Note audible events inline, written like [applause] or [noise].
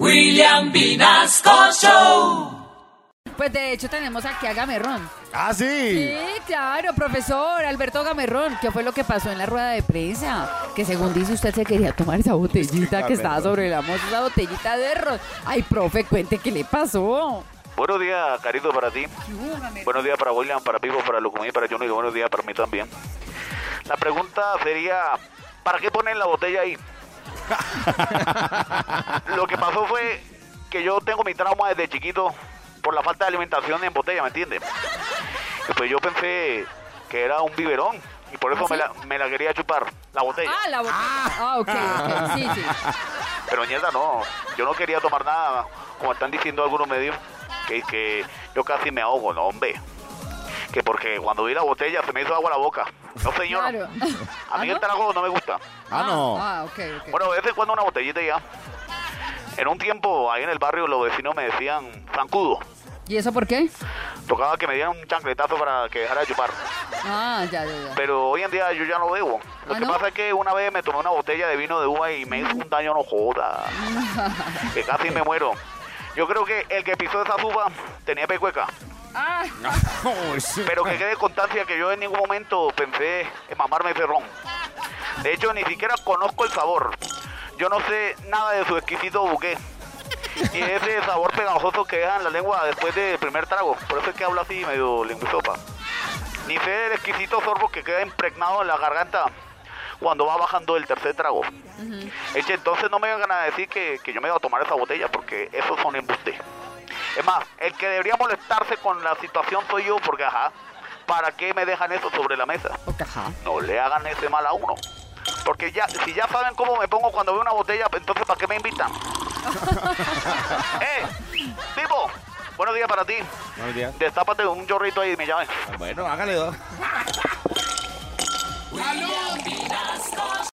William Vinasco Show. Pues de hecho tenemos aquí a Gamerrón. Ah, sí. Sí, claro, profesor Alberto Gamerrón. ¿Qué fue lo que pasó en la rueda de prensa? Que según dice usted se quería tomar esa botellita que estaba sobre la mesa, esa botellita de ron. Ay, profe, cuente qué le pasó. Buenos días, Carito, para ti. Buenos días para William, para Pipo, para Lucumí, para Johnny. y Buenos días para mí también. La pregunta sería, ¿para qué ponen la botella ahí? [laughs] Lo que pasó fue que yo tengo mi trauma desde chiquito por la falta de alimentación en botella, ¿me entiendes? Pues yo pensé que era un biberón y por eso ¿Ah, sí? me, la, me la quería chupar, la botella. Ah, la botella. Ah, ok. Sí, sí. Pero mierda, no, yo no quería tomar nada, como están diciendo algunos medios, que, que yo casi me ahogo, no, hombre. Que porque cuando vi la botella se me hizo agua la boca. No, señor. Claro. A mí ¿Ah, el no? trago no me gusta. Ah, no. Ah, ok, ok. Bueno, de vez en cuando una botellita ya. En un tiempo, ahí en el barrio, los vecinos me decían zancudo. ¿Y eso por qué? Tocaba que me dieran un chancletazo para que dejara de chupar. Ah, ya, ya, ya. Pero hoy en día yo ya no bebo. Lo ¿Ah, que no? pasa es que una vez me tomé una botella de vino de uva y me hizo un daño, no joda. [laughs] que casi me muero. Yo creo que el que pisó esa uva tenía pecueca. Ah. Pero que quede constancia que yo en ningún momento pensé en mamarme ese ron. De hecho, ni siquiera conozco el sabor. Yo no sé nada de su exquisito buque. Y ese sabor pegajoso que deja en la lengua después del primer trago. Por eso es que hablo así medio lingüisopa. Ni sé del exquisito sorbo que queda impregnado en la garganta cuando va bajando el tercer trago. Eche, entonces no me vengan a decir que, que yo me iba a tomar esa botella porque esos son embustes. Es más, el que debería molestarse con la situación soy yo porque, ajá, ¿para qué me dejan eso sobre la mesa? ok, ajá. No le hagan ese mal a uno. Porque ya, si ya saben cómo me pongo cuando veo una botella, entonces ¿para qué me invitan? [laughs] ¡Eh! ¡Tipo! Buenos días para ti. Buenos días. Destápate un chorrito ahí y me llamen. Bueno, hágale dos. [laughs]